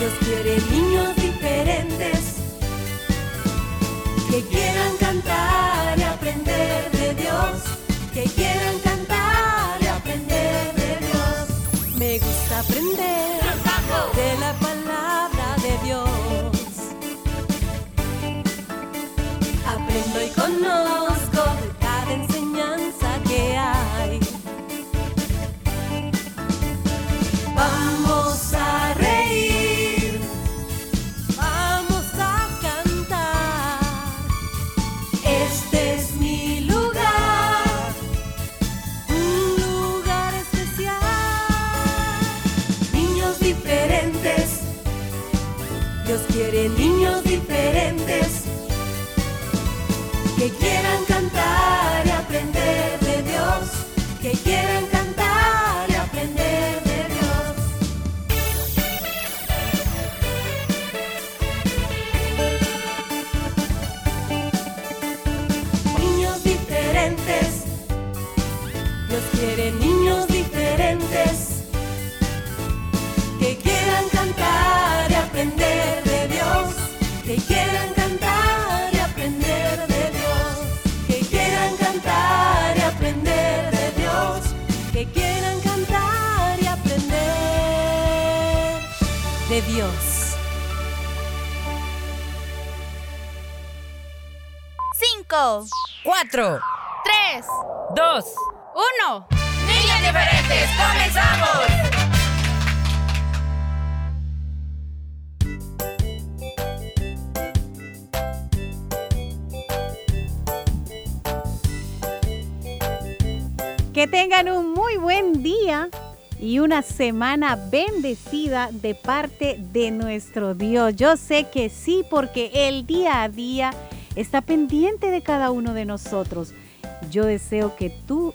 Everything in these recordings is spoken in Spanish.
Dios quiere niños Dios. 5, 4, 3, 2, 1. Niñas diferentes, comenzamos. Que tengan un muy buen día y una semana bendecida de parte de nuestro Dios. Yo sé que sí, porque el día a día está pendiente de cada uno de nosotros. Yo deseo que tú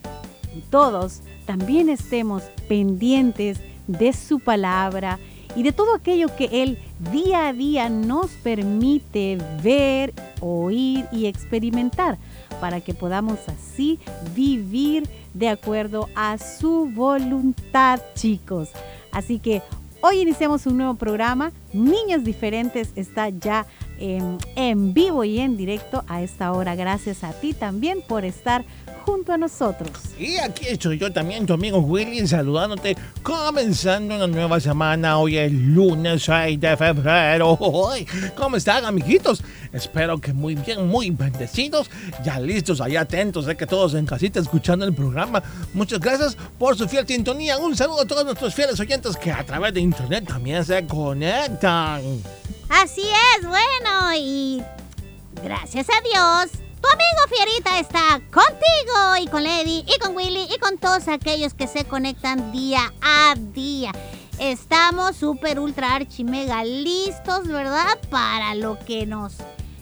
y todos también estemos pendientes de su palabra y de todo aquello que Él día a día nos permite ver, oír y experimentar para que podamos así vivir de acuerdo a su voluntad, chicos. Así que hoy iniciamos un nuevo programa. Niños Diferentes está ya en, vivo y en directo a esta hora. Gracias a ti también por estar junto a nosotros. Y aquí estoy yo también, tu amigo Willy, saludándote, comenzando una nueva semana. Hoy es lunes 6 de febrero. ¿Cómo están, amiguitos? Espero que muy bien, muy bendecidos, ya listos, ahí atentos, de que todos en casita escuchando el programa. Muchas gracias por su fiel sintonía. Un saludo a todos nuestros fieles oyentes que a través de internet también se conectan. Así es, bueno, y gracias a Dios, tu amigo Fierita está contigo y con Lady y con Willy y con todos aquellos que se conectan día a día. Estamos súper, ultra, archi, mega listos, ¿verdad? Para lo que nos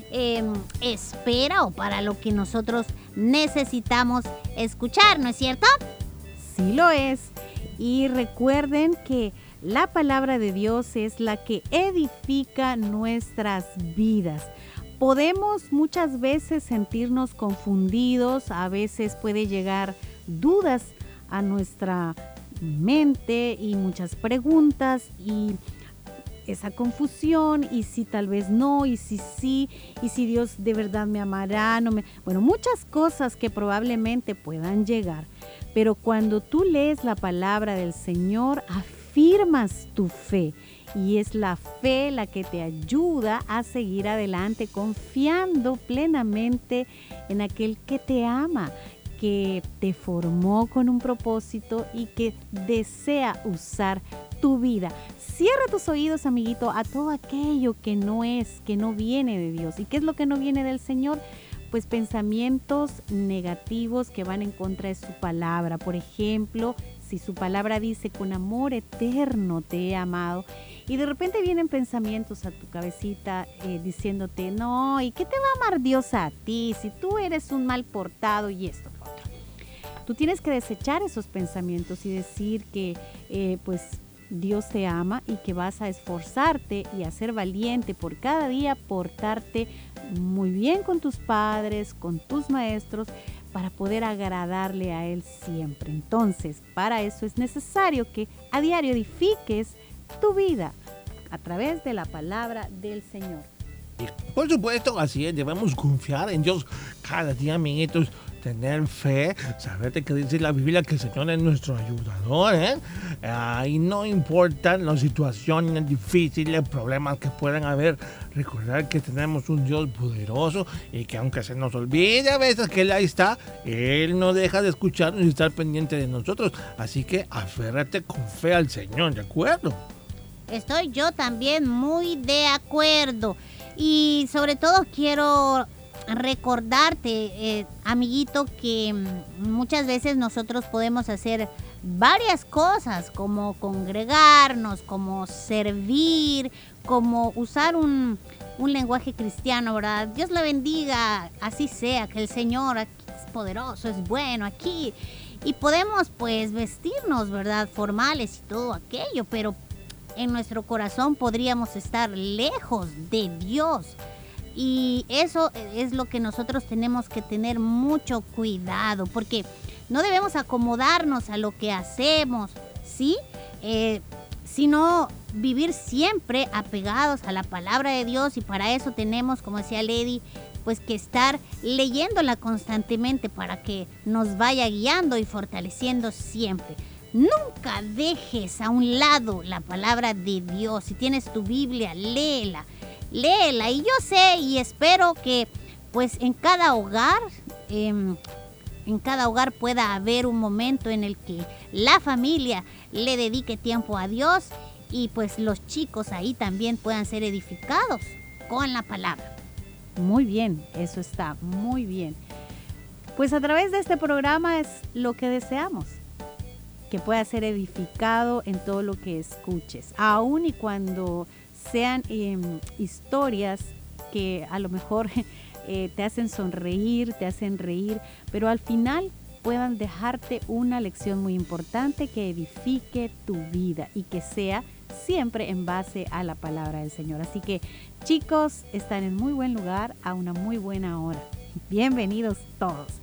eh, espera o para lo que nosotros necesitamos escuchar, ¿no es cierto? Sí lo es. Y recuerden que la palabra de Dios es la que edifica nuestras vidas. Podemos muchas veces sentirnos confundidos, a veces puede llegar dudas a nuestra mente y muchas preguntas y esa confusión y si tal vez no y si sí y si Dios de verdad me amará, no me, bueno, muchas cosas que probablemente puedan llegar. Pero cuando tú lees la palabra del Señor, afirmas tu fe y es la fe la que te ayuda a seguir adelante confiando plenamente en aquel que te ama, que te formó con un propósito y que desea usar tu vida. Cierra tus oídos, amiguito, a todo aquello que no es, que no viene de Dios. ¿Y qué es lo que no viene del Señor? Pues pensamientos negativos que van en contra de su palabra. Por ejemplo, si su palabra dice, con amor eterno te he amado, y de repente vienen pensamientos a tu cabecita eh, diciéndote, no, ¿y qué te va a amar Dios a ti si tú eres un mal portado y esto, otro? Tú tienes que desechar esos pensamientos y decir que eh, pues Dios te ama y que vas a esforzarte y a ser valiente por cada día, portarte muy bien con tus padres, con tus maestros, para poder agradarle a Él siempre. Entonces, para eso es necesario que a diario edifiques tu vida a través de la palabra del Señor. Por supuesto, así es, debemos confiar en Dios cada día, amiguitos, tener fe, saber que dice la Biblia que el Señor es nuestro ayudador, ¿eh? y no importan las situaciones difíciles, problemas que puedan haber, recordar que tenemos un Dios poderoso y que aunque se nos olvide a veces que Él ahí está, Él no deja de escucharnos y estar pendiente de nosotros. Así que aférrate con fe al Señor, ¿de acuerdo? Estoy yo también muy de acuerdo. Y sobre todo quiero recordarte, eh, amiguito, que mm, muchas veces nosotros podemos hacer varias cosas, como congregarnos, como servir, como usar un, un lenguaje cristiano, ¿verdad? Dios le bendiga, así sea, que el Señor es poderoso, es bueno aquí. Y podemos pues vestirnos, ¿verdad? Formales y todo aquello, pero en nuestro corazón podríamos estar lejos de Dios. Y eso es lo que nosotros tenemos que tener mucho cuidado, porque no debemos acomodarnos a lo que hacemos, ¿sí? Eh, sino vivir siempre apegados a la palabra de Dios y para eso tenemos, como decía Lady, pues que estar leyéndola constantemente para que nos vaya guiando y fortaleciendo siempre. Nunca dejes a un lado la palabra de Dios. Si tienes tu Biblia, léela léela. Y yo sé y espero que pues en cada hogar, em, en cada hogar pueda haber un momento en el que la familia le dedique tiempo a Dios y pues los chicos ahí también puedan ser edificados con la palabra. Muy bien, eso está muy bien. Pues a través de este programa es lo que deseamos, que pueda ser edificado en todo lo que escuches, aun y cuando sean em, historias que a lo mejor eh, te hacen sonreír, te hacen reír, pero al final puedan dejarte una lección muy importante que edifique tu vida y que sea siempre en base a la palabra del Señor. Así que chicos, están en muy buen lugar a una muy buena hora. Bienvenidos todos.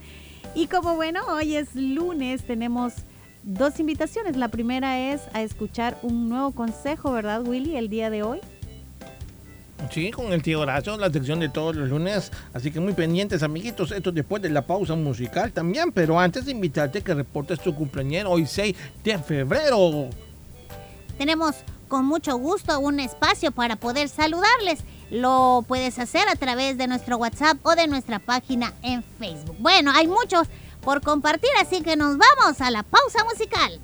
Y como bueno, hoy es lunes, tenemos dos invitaciones. La primera es a escuchar un nuevo consejo, ¿verdad, Willy, el día de hoy? Sí, con el tío Horacio, la sección de todos los lunes. Así que muy pendientes, amiguitos. Esto después de la pausa musical también. Pero antes de invitarte que reportes tu cumpleaños hoy 6 de febrero. Tenemos con mucho gusto un espacio para poder saludarles. Lo puedes hacer a través de nuestro WhatsApp o de nuestra página en Facebook. Bueno, hay muchos por compartir, así que nos vamos a la pausa musical.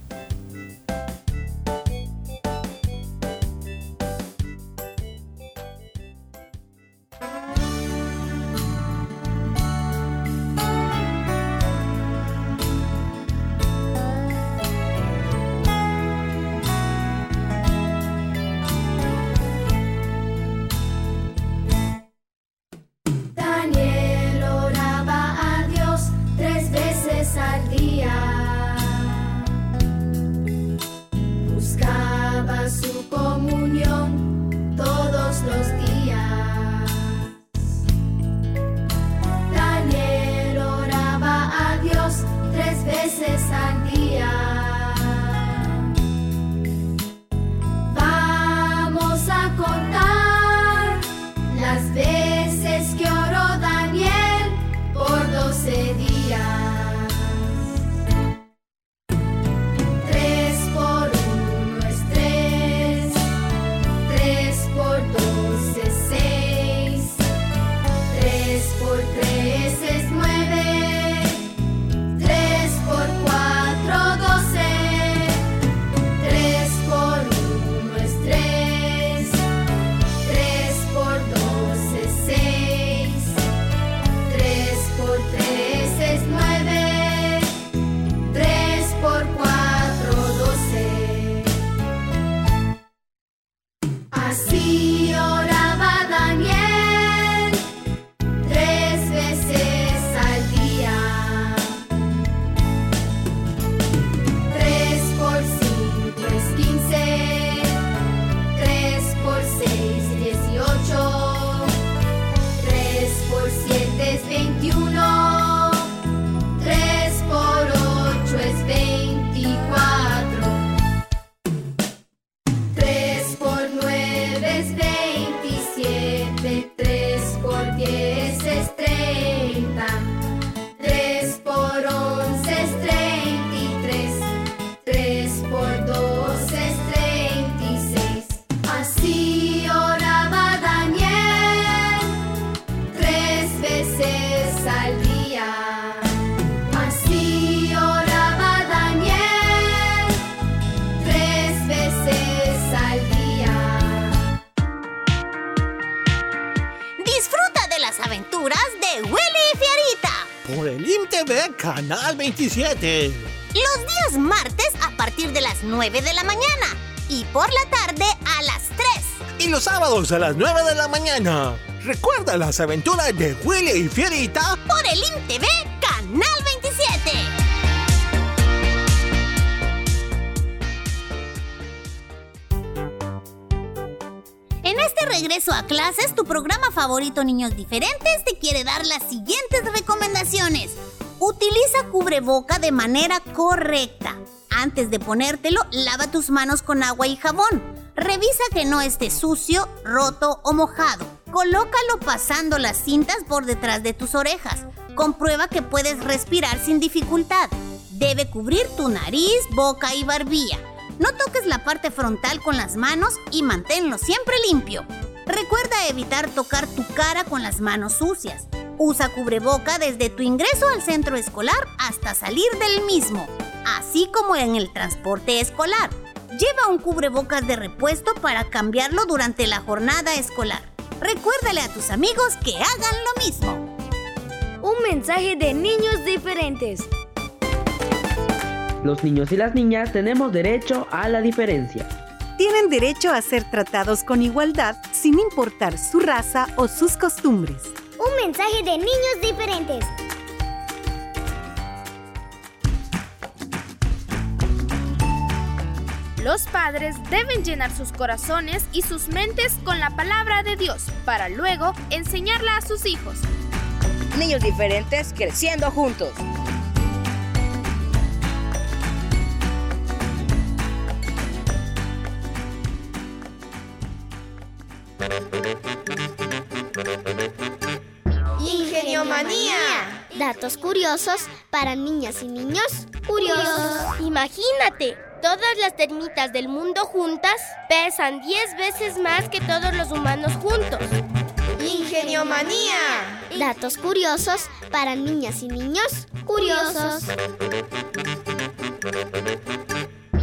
Canal 27. Los días martes a partir de las 9 de la mañana y por la tarde a las 3. Y los sábados a las 9 de la mañana. Recuerda las aventuras de Willy y Fierita por el INTV Canal 27. En este regreso a clases, tu programa favorito Niños Diferentes te quiere dar las siguientes recomendaciones. Utiliza cubreboca de manera correcta. Antes de ponértelo, lava tus manos con agua y jabón. Revisa que no esté sucio, roto o mojado. Colócalo pasando las cintas por detrás de tus orejas. Comprueba que puedes respirar sin dificultad. Debe cubrir tu nariz, boca y barbilla. No toques la parte frontal con las manos y manténlo siempre limpio. Recuerda evitar tocar tu cara con las manos sucias. Usa cubreboca desde tu ingreso al centro escolar hasta salir del mismo, así como en el transporte escolar. Lleva un cubrebocas de repuesto para cambiarlo durante la jornada escolar. Recuérdale a tus amigos que hagan lo mismo. Un mensaje de niños diferentes. Los niños y las niñas tenemos derecho a la diferencia. Tienen derecho a ser tratados con igualdad sin importar su raza o sus costumbres. Un mensaje de niños diferentes. Los padres deben llenar sus corazones y sus mentes con la palabra de Dios para luego enseñarla a sus hijos. Niños diferentes creciendo juntos. Datos curiosos para niñas y niños curiosos. Imagínate, todas las termitas del mundo juntas pesan 10 veces más que todos los humanos juntos. Ingenio Manía. Datos curiosos para niñas y niños curiosos.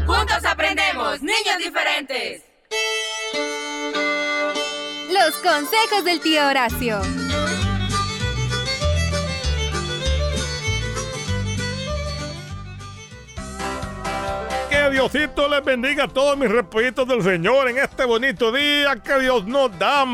Juntos aprendemos, niños diferentes. Los consejos del tío Horacio. Diosito les bendiga a todos mis repollitos del Señor en este bonito día que Dios nos da.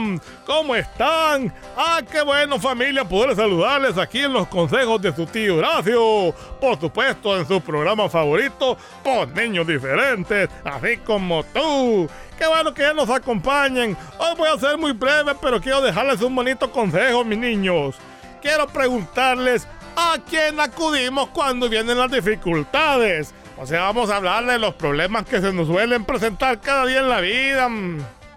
¿Cómo están? Ah, qué bueno familia poder saludarles aquí en los consejos de su tío Horacio. Por supuesto en su programa favorito, por niños diferentes, así como tú. Qué bueno que nos acompañen. Hoy voy a ser muy breve, pero quiero dejarles un bonito consejo, mis niños. Quiero preguntarles a quién acudimos cuando vienen las dificultades. O sea, vamos a hablar de los problemas que se nos suelen presentar cada día en la vida.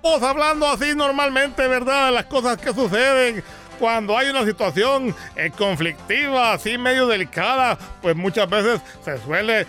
Pues hablando así normalmente, ¿verdad? De las cosas que suceden cuando hay una situación eh, conflictiva, así medio delicada, pues muchas veces se suele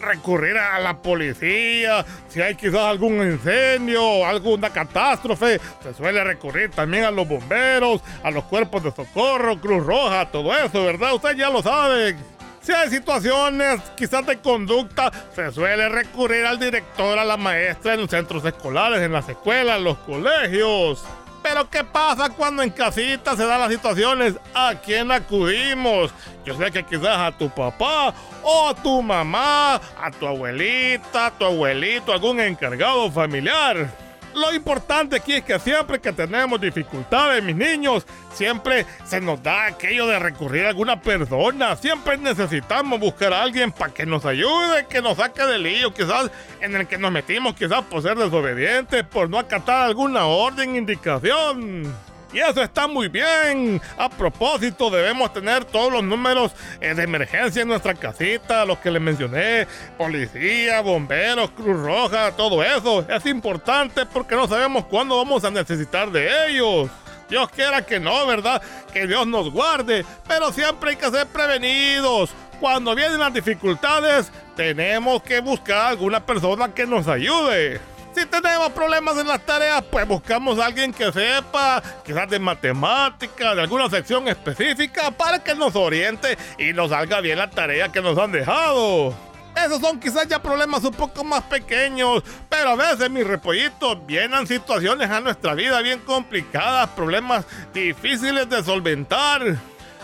recurrir a la policía. Si hay quizás algún incendio alguna catástrofe, se suele recurrir también a los bomberos, a los cuerpos de socorro, Cruz Roja, todo eso, ¿verdad? Usted ya lo sabe. Si hay situaciones quizás de conducta, se suele recurrir al director, a la maestra en los centros escolares, en las escuelas, en los colegios. Pero ¿qué pasa cuando en casita se dan las situaciones? ¿A quién acudimos? Yo sé que quizás a tu papá o a tu mamá, a tu abuelita, a tu abuelito, algún encargado familiar. Lo importante aquí es que siempre que tenemos dificultades, mis niños, siempre se nos da aquello de recurrir a alguna persona. Siempre necesitamos buscar a alguien para que nos ayude, que nos saque del lío, quizás en el que nos metimos, quizás por ser desobedientes, por no acatar alguna orden, indicación. Y eso está muy bien. A propósito, debemos tener todos los números eh, de emergencia en nuestra casita, los que les mencioné, policía, bomberos, Cruz Roja, todo eso. Es importante porque no sabemos cuándo vamos a necesitar de ellos. Dios quiera que no, ¿verdad? Que Dios nos guarde. Pero siempre hay que ser prevenidos. Cuando vienen las dificultades, tenemos que buscar alguna persona que nos ayude. Si tenemos problemas en las tareas, pues buscamos a alguien que sepa, quizás de matemática, de alguna sección específica, para que nos oriente y nos salga bien la tarea que nos han dejado. Esos son quizás ya problemas un poco más pequeños, pero a veces, mis repollitos, vienen situaciones a nuestra vida bien complicadas, problemas difíciles de solventar.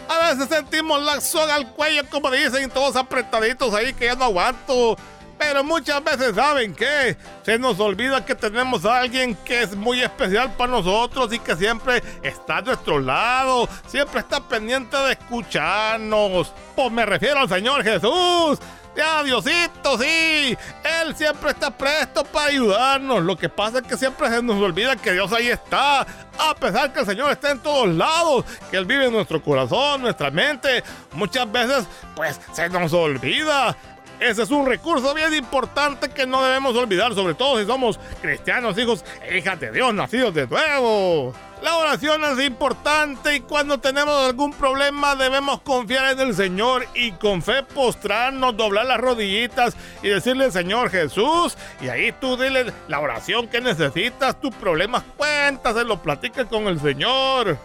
A veces sentimos la soga al cuello, como dicen, todos apretaditos ahí que ya no aguanto. Pero muchas veces, ¿saben qué? Se nos olvida que tenemos a alguien que es muy especial para nosotros y que siempre está a nuestro lado, siempre está pendiente de escucharnos. Pues me refiero al Señor Jesús. Ya, Diosito, sí. Él siempre está presto para ayudarnos. Lo que pasa es que siempre se nos olvida que Dios ahí está. A pesar que el Señor está en todos lados, que Él vive en nuestro corazón, nuestra mente. Muchas veces, pues, se nos olvida. Ese es un recurso bien importante que no debemos olvidar, sobre todo si somos cristianos, hijos e hijas de Dios, nacidos de nuevo. La oración es importante y cuando tenemos algún problema debemos confiar en el Señor y con fe postrarnos, doblar las rodillitas y decirle Señor Jesús y ahí tú dile la oración que necesitas, tus problemas cuéntaselo, platica con el Señor.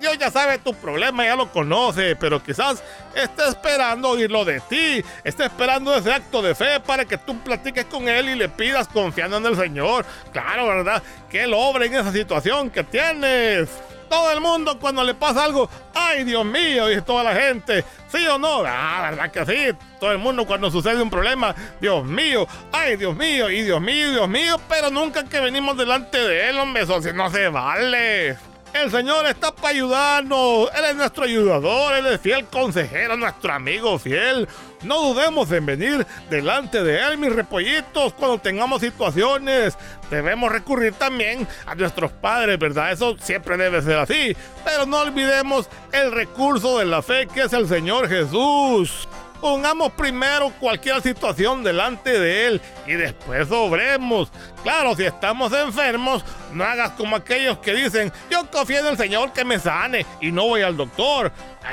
Dios ya sabe tu problema, ya lo conoce, pero quizás esté esperando oírlo de ti. Está esperando ese acto de fe para que tú platiques con Él y le pidas confiando en el Señor. Claro, ¿verdad? Que Él obre en esa situación que tienes. Todo el mundo cuando le pasa algo, ay Dios mío, dice toda la gente, ¿sí o no? Ah, ¿verdad que sí? Todo el mundo cuando sucede un problema, Dios mío, ay Dios mío, y Dios mío, Dios mío, pero nunca que venimos delante de Él, hombre, eso no se vale. El Señor está para ayudarnos. Él es nuestro ayudador. Él es fiel consejero, nuestro amigo fiel. No dudemos en venir delante de Él, mis repollitos, cuando tengamos situaciones. Debemos recurrir también a nuestros padres, ¿verdad? Eso siempre debe ser así. Pero no olvidemos el recurso de la fe que es el Señor Jesús. Pongamos primero cualquier situación delante de Él y después obremos. Claro, si estamos enfermos, no hagas como aquellos que dicen, yo confío en el Señor que me sane y no voy al doctor.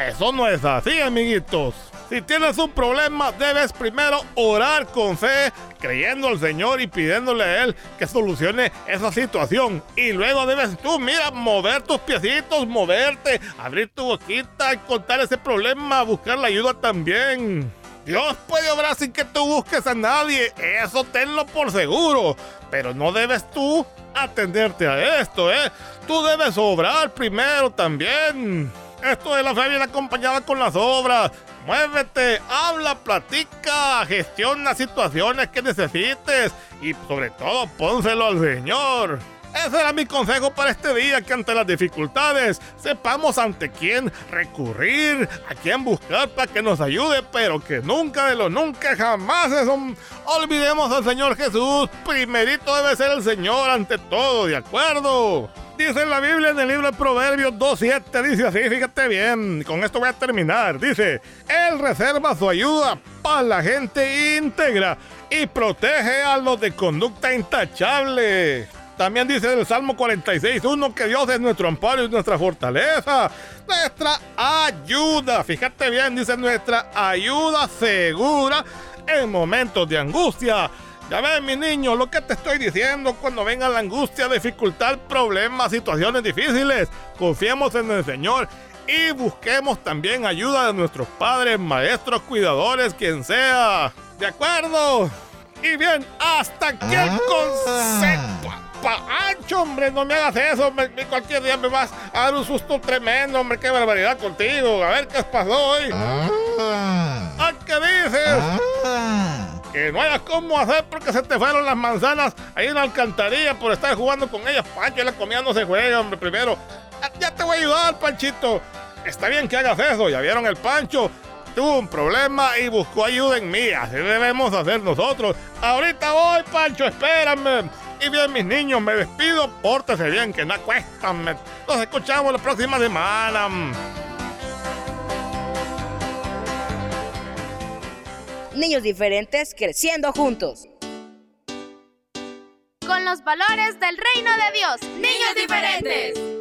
Eso no es así, amiguitos. Si tienes un problema, debes primero orar con fe, creyendo al Señor y pidiéndole a Él que solucione esa situación. Y luego debes tú, mira, mover tus piecitos, moverte, abrir tu boquita y contar ese problema, buscar la ayuda también. Dios puede obrar sin que tú busques a nadie, eso tenlo por seguro. Pero no debes tú atenderte a esto, ¿eh? Tú debes obrar primero también. Esto de la fe viene acompañada con las obras. Muévete, habla, platica, gestiona situaciones que necesites y sobre todo pónselo al Señor. Ese era mi consejo para este día, que ante las dificultades sepamos ante quién recurrir, a quién buscar para que nos ayude, pero que nunca de lo nunca jamás olvidemos al Señor Jesús. Primerito debe ser el Señor ante todo, ¿de acuerdo? Dice la Biblia en el libro de Proverbios 2.7, dice así, fíjate bien, con esto voy a terminar. Dice, Él reserva su ayuda para la gente íntegra y protege a los de conducta intachable. También dice el Salmo 46.1 que Dios es nuestro amparo y nuestra fortaleza, nuestra ayuda. Fíjate bien, dice nuestra ayuda segura en momentos de angustia. Ya ven, mi niño, lo que te estoy diciendo cuando venga la angustia, dificultad, problemas, situaciones difíciles. Confiemos en el Señor y busquemos también ayuda de nuestros padres, maestros, cuidadores, quien sea. ¿De acuerdo? Y bien, hasta aquí el consejo. Ancho, hombre, no me hagas eso, hombre. Cualquier día me vas a dar un susto tremendo, hombre. Qué barbaridad contigo. A ver qué pasó hoy. ¿A qué dices? Que no hayas cómo hacer porque se te fueron las manzanas ahí en la alcantarilla por estar jugando con ellas. Pancho, la comida no se juega, hombre, primero. Ya te voy a ayudar, Panchito. Está bien que hagas eso. Ya vieron el Pancho tuvo un problema y buscó ayuda en mí. Así debemos hacer nosotros. Ahorita voy, Pancho, espérame. Y bien, mis niños, me despido. Pórtese bien, que no cuesta. Nos escuchamos la próxima semana. Niños diferentes creciendo juntos. Con los valores del reino de Dios. Niños diferentes.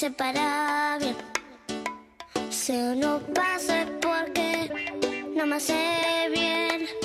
Se para bien. Se no pase porque no me hace bien.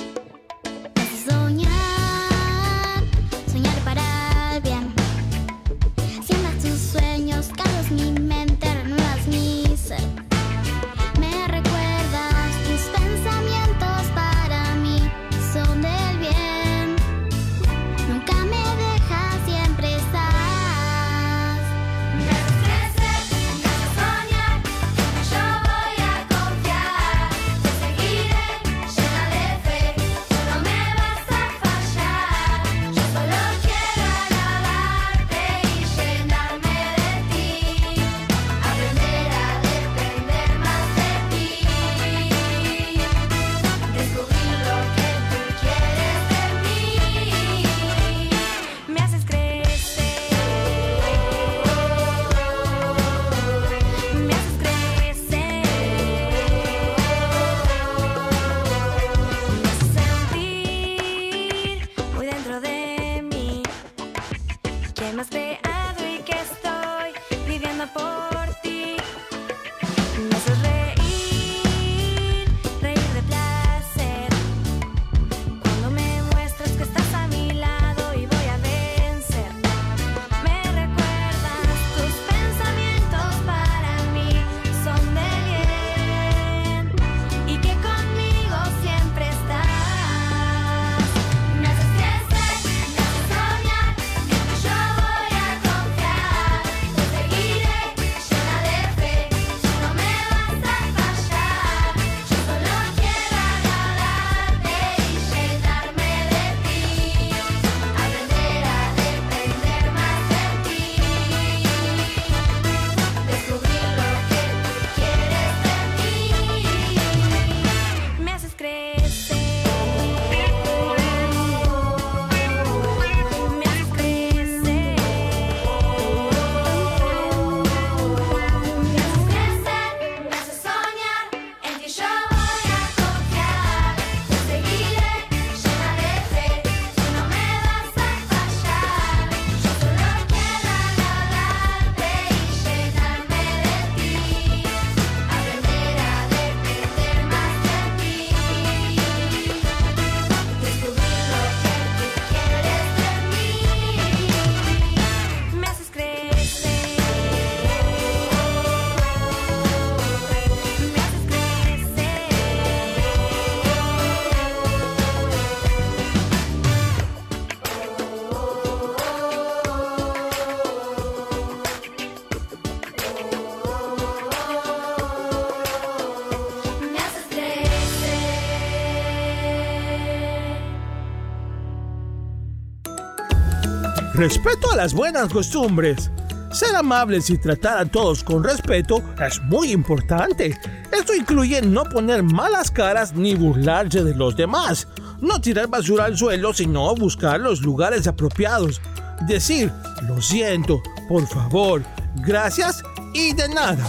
Respeto a las buenas costumbres. Ser amables y tratar a todos con respeto es muy importante. Esto incluye no poner malas caras ni burlarse de los demás. No tirar basura al suelo, sino buscar los lugares apropiados. Decir, lo siento, por favor, gracias y de nada.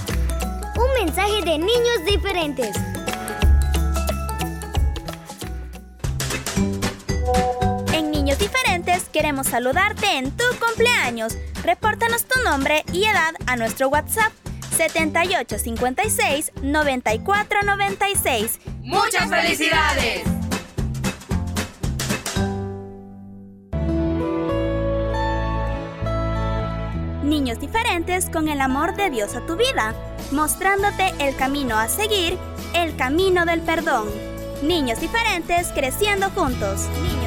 Un mensaje de niños diferentes. Queremos saludarte en tu cumpleaños. Repórtanos tu nombre y edad a nuestro WhatsApp 7856 9496. ¡Muchas felicidades! Niños Diferentes con el amor de Dios a tu vida, mostrándote el camino a seguir, el camino del perdón. Niños Diferentes creciendo juntos. Niños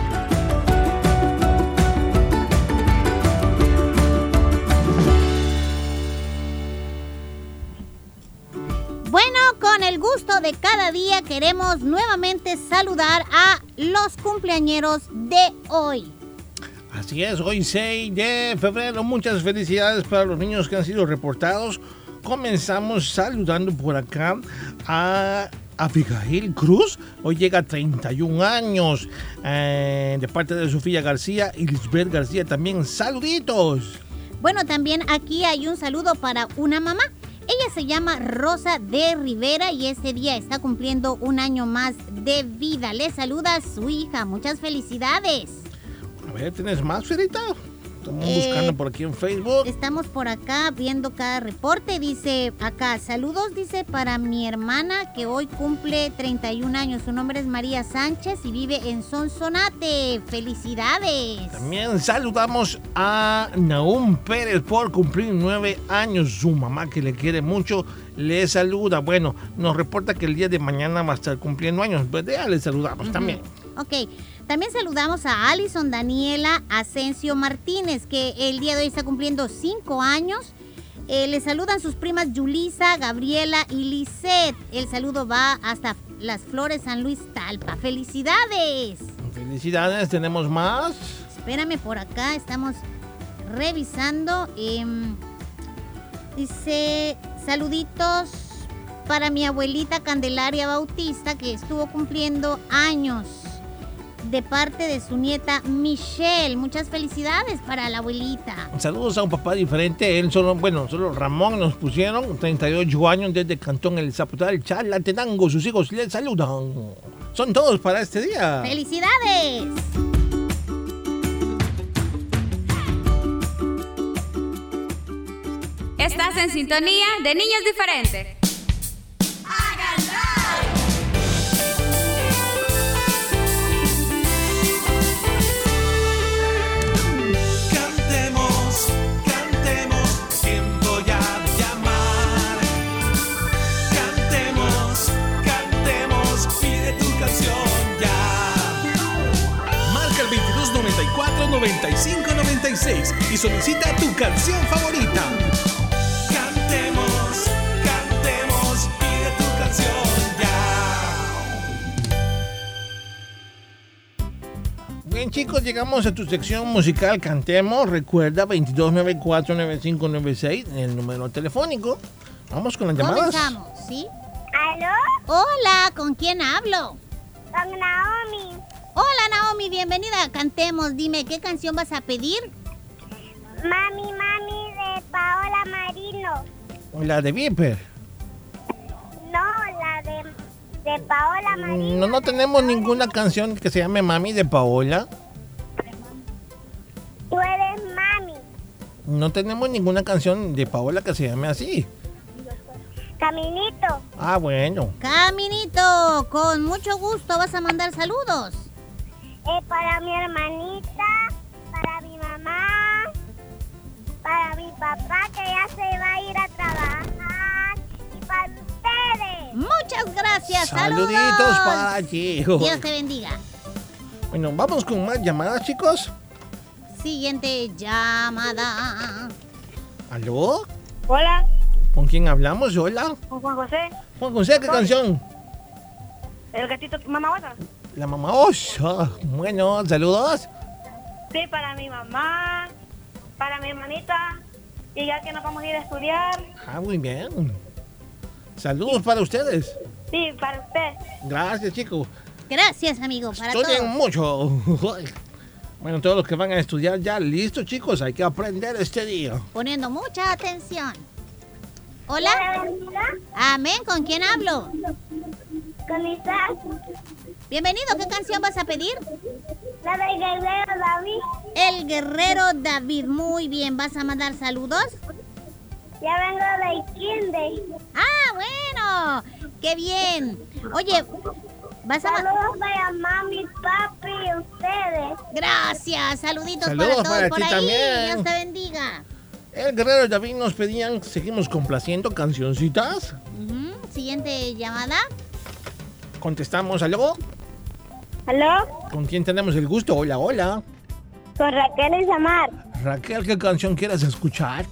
Con el gusto de cada día queremos nuevamente saludar a los cumpleañeros de hoy. Así es, hoy 6 de febrero. Muchas felicidades para los niños que han sido reportados. Comenzamos saludando por acá a Abigail Cruz. Hoy llega a 31 años. eh, de parte de Sofía García y Lisbeth García también. Saluditos. Bueno, también aquí hay un saludo para una mamá. Ella se llama Rosa de Rivera y este día está cumpliendo un año más de vida. Le saluda su hija. Muchas felicidades. A ver, ¿tienes más, Ferita? Estamos Eh, buscando por aquí en Facebook. Estamos por acá viendo cada reporte. Dice acá, saludos, dice para mi hermana que hoy cumple 31 años. Su nombre es María Sánchez y vive en Sonsonate. Felicidades. También saludamos a Naum Pérez por cumplir nueve años. Su mamá, que le quiere mucho, le saluda. Bueno, nos reporta que el día de mañana va a estar cumpliendo años. Pues ya le saludamos también. Ok, también saludamos a Alison Daniela Asensio Martínez, que el día de hoy está cumpliendo 5 años. Eh, le saludan sus primas Yulisa, Gabriela y Lisette. El saludo va hasta Las Flores San Luis Talpa. ¡Felicidades! Felicidades, tenemos más. Espérame por acá, estamos revisando. em, dice, saluditos para mi abuelita Candelaria Bautista que estuvo cumpliendo años de parte de su nieta Michelle. Muchas felicidades para la abuelita. Saludos a un papá diferente. Él solo, bueno, solo Ramón nos pusieron 38 años desde Cantón El Zapotal, Chalatenango. Sus hijos le saludan. Son todos para este día. ¡Felicidades! Estás en sintonía de niños diferentes. 2294 95 96 y solicita tu canción favorita. Cantemos, cantemos, pide tu canción ya. Bien chicos, llegamos a tu sección musical Cantemos. Recuerda 2294-9596, el número telefónico. Vamos con las llamadas. Comenzamos, ¿sí? ¿Aló? Hola, ¿con quién hablo? Con Naomi. Hola Naomi, bienvenida a Cantemos. Dime, ¿qué canción vas a pedir? Mami, mami de Paola Marino. La de Viper. No, la de, de Paola Marino. No, no tenemos ninguna canción que se llame Mami de Paola. Tú eres mami. No tenemos ninguna canción de Paola que se llame así. Caminito. Ah, bueno. Caminito, con mucho gusto vas a mandar saludos. Eh, para mi hermanita, para mi mamá, para mi papá que ya se va a ir a trabajar y para ustedes. Muchas gracias, saludos. Saluditos para ti. Dios te bendiga. Bueno, vamos con más llamadas, chicos. Siguiente llamada. ¿Aló? Hola, ¿Con quién hablamos? Hola. con Juan José, Juan José, ¿qué canción? el gatito mamá. La mamá Osa. Bueno, saludos. Sí, para mi mamá, para mi hermanita, y ya que nos vamos a ir a estudiar. Ah, muy bien. Saludos para ustedes. Sí, para usted. Gracias, chicos. Gracias, amigo, para Estudien todos. mucho. Bueno, todos los que van a estudiar ya, listos, chicos. Hay que aprender este día. Poniendo mucha atención. Hola. Amén, ¿con quién hablo? Con Isaac, Bienvenido, ¿qué canción vas a pedir? la del guerrero David. El guerrero David, muy bien, ¿vas a mandar saludos? Ya vengo de kinder. Ah, bueno, qué bien. Oye, vas a... Saludos para mami, papi y ustedes. Gracias, saluditos Saludos para todos para por ti ahí. también. Dios te bendiga. El guerrero David nos pedían, seguimos complaciendo cancioncitas. Siguiente llamada. Contestamos, ¿aló? ¿Aló? ¿Con quién tenemos el gusto? Hola, hola. Con Raquel y Samar. Raquel, ¿qué canción quieres escuchar?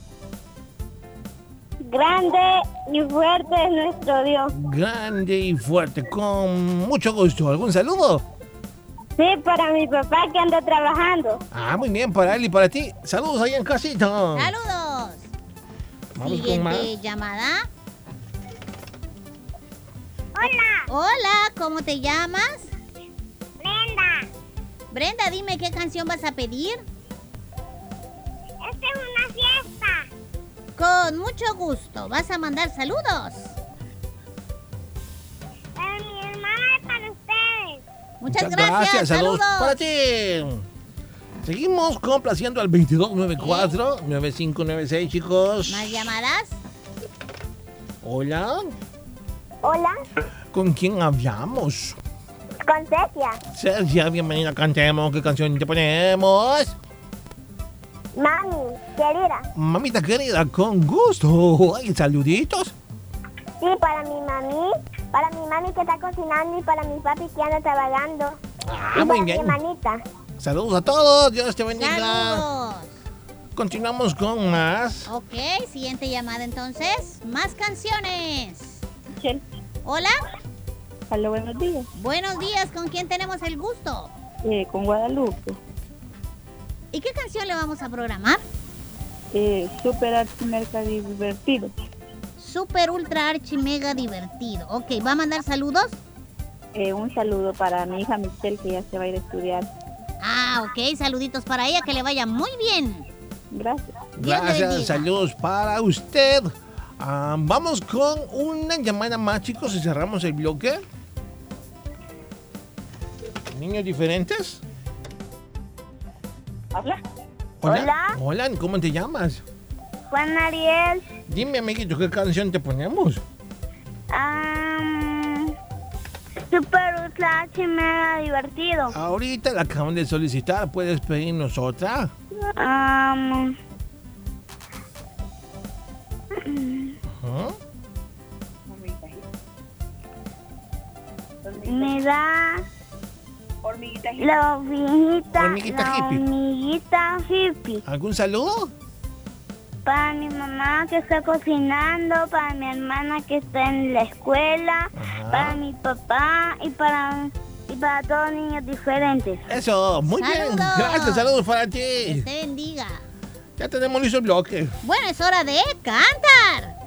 Grande y fuerte es nuestro Dios. Grande y fuerte, con mucho gusto. ¿Algún saludo? Sí, para mi papá que anda trabajando. Ah, muy bien, para él y para ti. Saludos ahí en casita. Saludos. Vamos con más. Siguiente llamada. Hola, Hola, ¿cómo te llamas? Brenda. Dime qué canción vas a pedir. Esta es una fiesta. Con mucho gusto. ¿Vas a mandar saludos? Para mi hermana y para ustedes. Muchas, gracias. Saludos Saludos. para ti. Seguimos complaciendo al 2294-9596, chicos. ¿Más llamadas? Hola. Hola, ¿Con quién hablamos? Con Cecia. Sergio, bienvenida. Cantemos. ¿Qué canción te ponemos? Mami, querida. Mamita querida, con gusto. Ay, saluditos. Sí, para mi mami, para mi mami que está cocinando y para mi papi que anda trabajando. Ah, y muy para bien. mi hermanita. Saludos a todos. Dios te bendiga. Saludos. Continuamos con más. Ok, siguiente llamada entonces. Más canciones. Hola. Hola, buenos días. Buenos días, ¿con quién tenemos el gusto? Eh, con Guadalupe. ¿Y qué canción le vamos a programar? Eh, super divertido. super ultra archi mega divertido. Ok, ¿va a mandar saludos? Eh, un saludo para mi hija Michelle que ya se va a ir a estudiar. Ah, ok, saluditos para ella, que le vaya muy bien. Gracias. Dios Gracias, saludos para usted. Ah, vamos con una llamada más, chicos, y cerramos el bloque. Niños diferentes. Hola. Hola. Hola, ¿cómo te llamas? Juan Ariel. Dime, amiguito, ¿qué canción te ponemos? am, super ultra mega divertido. Ahorita la acaban de solicitar, ¿puedes pedirnos otra? Am, la hormiguita, Hormiguita la hippie. hormiguita hippie. ¿Algún saludo? Para mi mamá que está cocinando, para mi hermana que está en la escuela, para mi papá y para y para todos niños diferentes. Eso, muy bien. Gracias, saludos para ti. Que te bendiga. Ya tenemos listo el bloque. Bueno, es hora de cantar.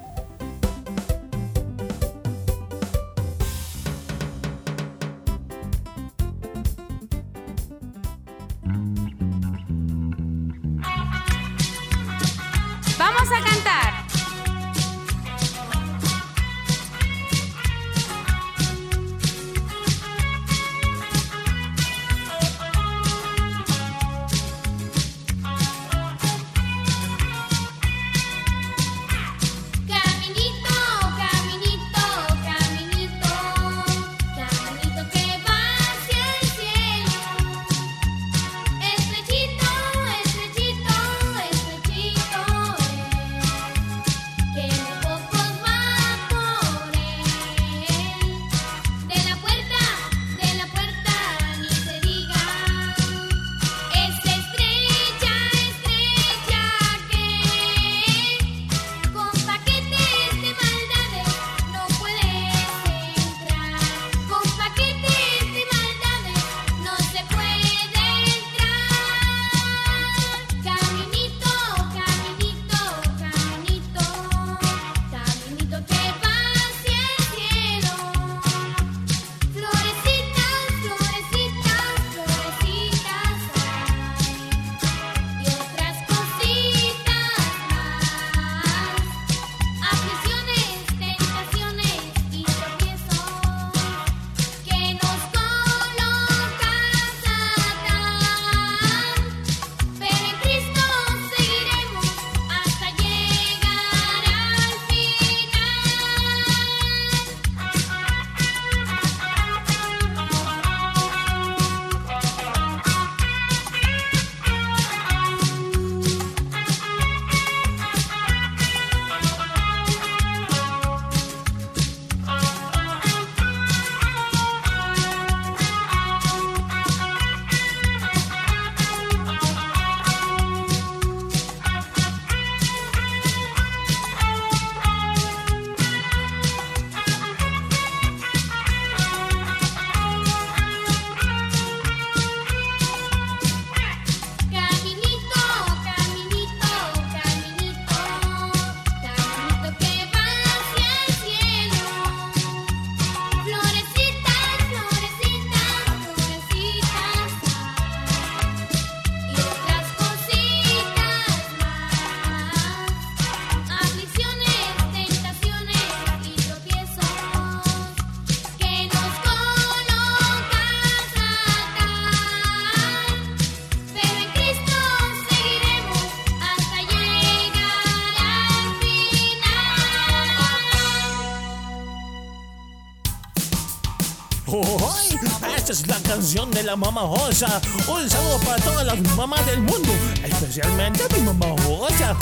De la mamá Osa. Un saludo para todas las mamás del mundo, especialmente mi mamá Osa.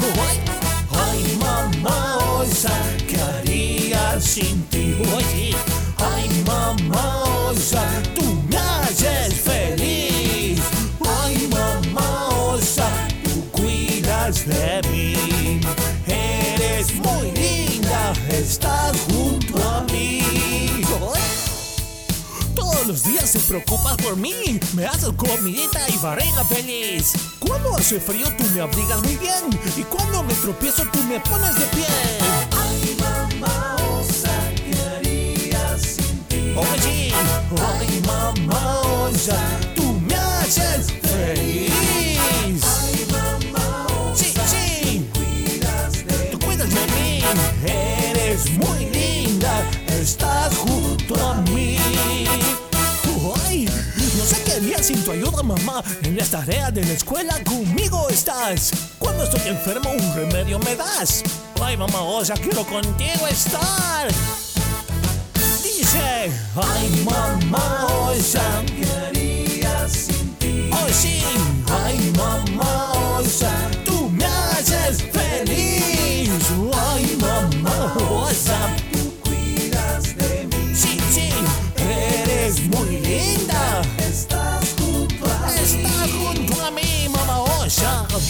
¡Ay! Mamá Osa, ¿qué haría sin ti? Oye, ay, mamá Osa, tú me haces feliz. Ay, mamá Osa, tú cuidas de mí. Eres muy linda, estás los días se preocupas por mí. Me haces comidita y varena feliz. Cuando hace frío tú me abrigas muy bien. Y cuando me tropiezo tú me pones de pie. Ay, mamá, osa, ¿qué haría sin ti? Oye, ay, mamá, osa, tú me haces feliz. Sin tu ayuda, mamá. En las tareas de la escuela conmigo estás. Cuando estoy enfermo, un remedio me das. Ay, mamá osa, quiero contigo estar. Dice, ay, mamá ¿qué haría sin ti? Oh, sí, ay, mamá osa,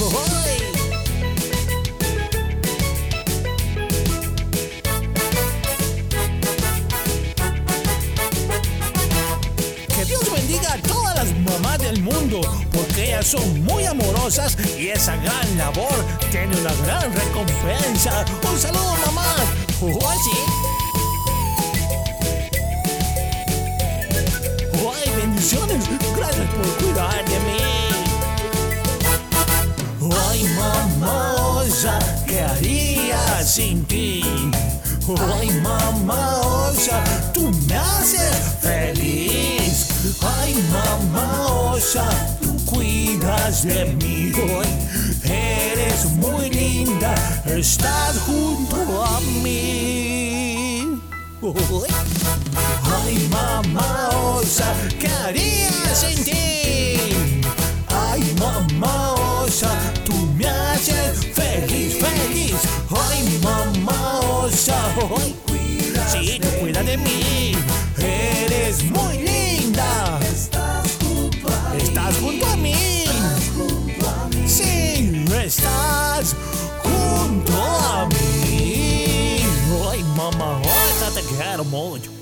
Que Dios bendiga a todas las mamás del mundo, porque ellas son muy amorosas y esa gran labor tiene una gran recompensa. Un saludo, mamá. Bendiciones. Gracias por sin ti? Ay, mamá osa, tú me haces feliz. Ay, mamá osa, tú cuidas de mí. Ay, eres muy linda, estás junto a mí. Ay, Ay, mamá osa, ¿qué haría sin ti? Ay, mamá osa, tú me haces feliz, feliz. Ay, mamá osa, ay, sí, tú cuida de mí. Eres muy linda. Estás junto a mí. Estás junto a mí. Sí, estás junto a mí. Ay, mamá osa, te quiero mucho.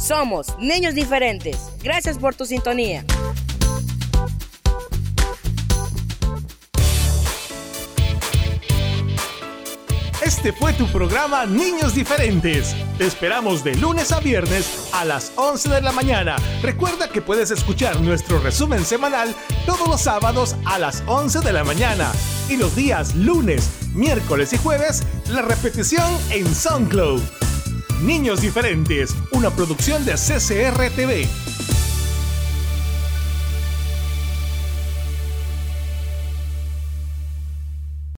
Somos niños diferentes. Gracias por tu sintonía. Este fue tu programa Niños Diferentes. Te esperamos de lunes a viernes a las 11 de la mañana. Recuerda que puedes escuchar nuestro resumen semanal todos los sábados a las 11 de la mañana y los días lunes, miércoles y jueves la repetición en SoundCloud. Niños Diferentes, una producción de CCR TV.